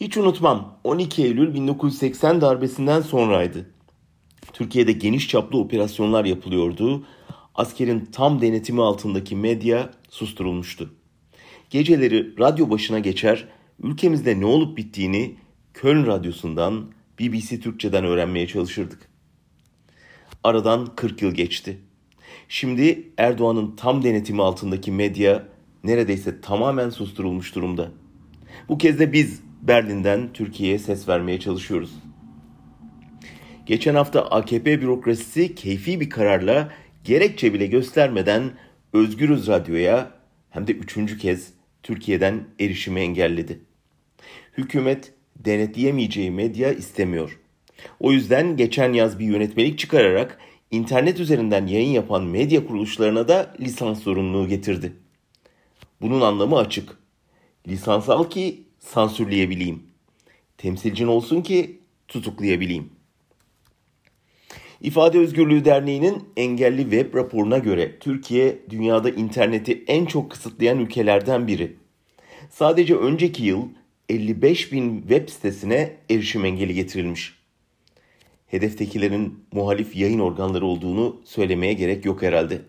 Hiç unutmam 12 Eylül 1980 darbesinden sonraydı. Türkiye'de geniş çaplı operasyonlar yapılıyordu. Askerin tam denetimi altındaki medya susturulmuştu. Geceleri radyo başına geçer, ülkemizde ne olup bittiğini Köln Radyosu'ndan, BBC Türkçe'den öğrenmeye çalışırdık. Aradan 40 yıl geçti. Şimdi Erdoğan'ın tam denetimi altındaki medya neredeyse tamamen susturulmuş durumda. Bu kez de biz Berlin'den Türkiye'ye ses vermeye çalışıyoruz. Geçen hafta AKP bürokrasisi keyfi bir kararla gerekçe bile göstermeden Özgürüz Radyo'ya hem de üçüncü kez Türkiye'den erişimi engelledi. Hükümet denetleyemeyeceği medya istemiyor. O yüzden geçen yaz bir yönetmelik çıkararak internet üzerinden yayın yapan medya kuruluşlarına da lisans zorunluluğu getirdi. Bunun anlamı açık. Lisans al ki sansürleyebileyim. Temsilcin olsun ki tutuklayabileyim. İfade Özgürlüğü Derneği'nin engelli web raporuna göre Türkiye dünyada interneti en çok kısıtlayan ülkelerden biri. Sadece önceki yıl 55 bin web sitesine erişim engeli getirilmiş. Hedeftekilerin muhalif yayın organları olduğunu söylemeye gerek yok herhalde.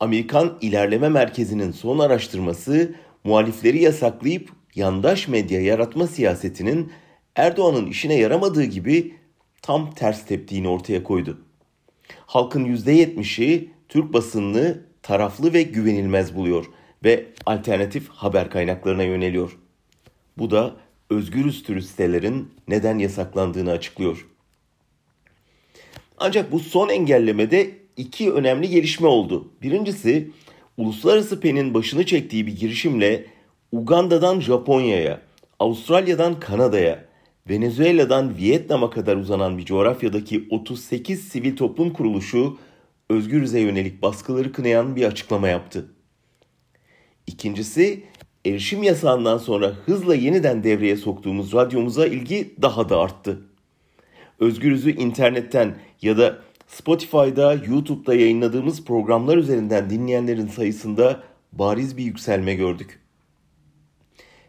Amerikan İlerleme Merkezi'nin son araştırması muhalifleri yasaklayıp yandaş medya yaratma siyasetinin Erdoğan'ın işine yaramadığı gibi tam ters teptiğini ortaya koydu. Halkın %70'i Türk basınını taraflı ve güvenilmez buluyor ve alternatif haber kaynaklarına yöneliyor. Bu da özgürüz türü sitelerin neden yasaklandığını açıklıyor. Ancak bu son engellemede iki önemli gelişme oldu. Birincisi Uluslararası PEN'in başını çektiği bir girişimle Uganda'dan Japonya'ya, Avustralya'dan Kanada'ya, Venezuela'dan Vietnam'a kadar uzanan bir coğrafyadaki 38 sivil toplum kuruluşu özgürüze yönelik baskıları kınayan bir açıklama yaptı. İkincisi, erişim yasağından sonra hızla yeniden devreye soktuğumuz radyomuza ilgi daha da arttı. Özgürüz'ü internetten ya da Spotify'da, YouTube'da yayınladığımız programlar üzerinden dinleyenlerin sayısında bariz bir yükselme gördük.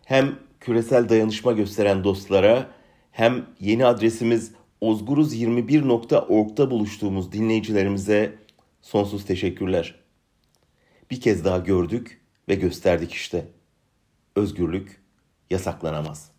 Hem küresel dayanışma gösteren dostlara hem yeni adresimiz ozguruz21.org'da buluştuğumuz dinleyicilerimize sonsuz teşekkürler. Bir kez daha gördük ve gösterdik işte. Özgürlük yasaklanamaz.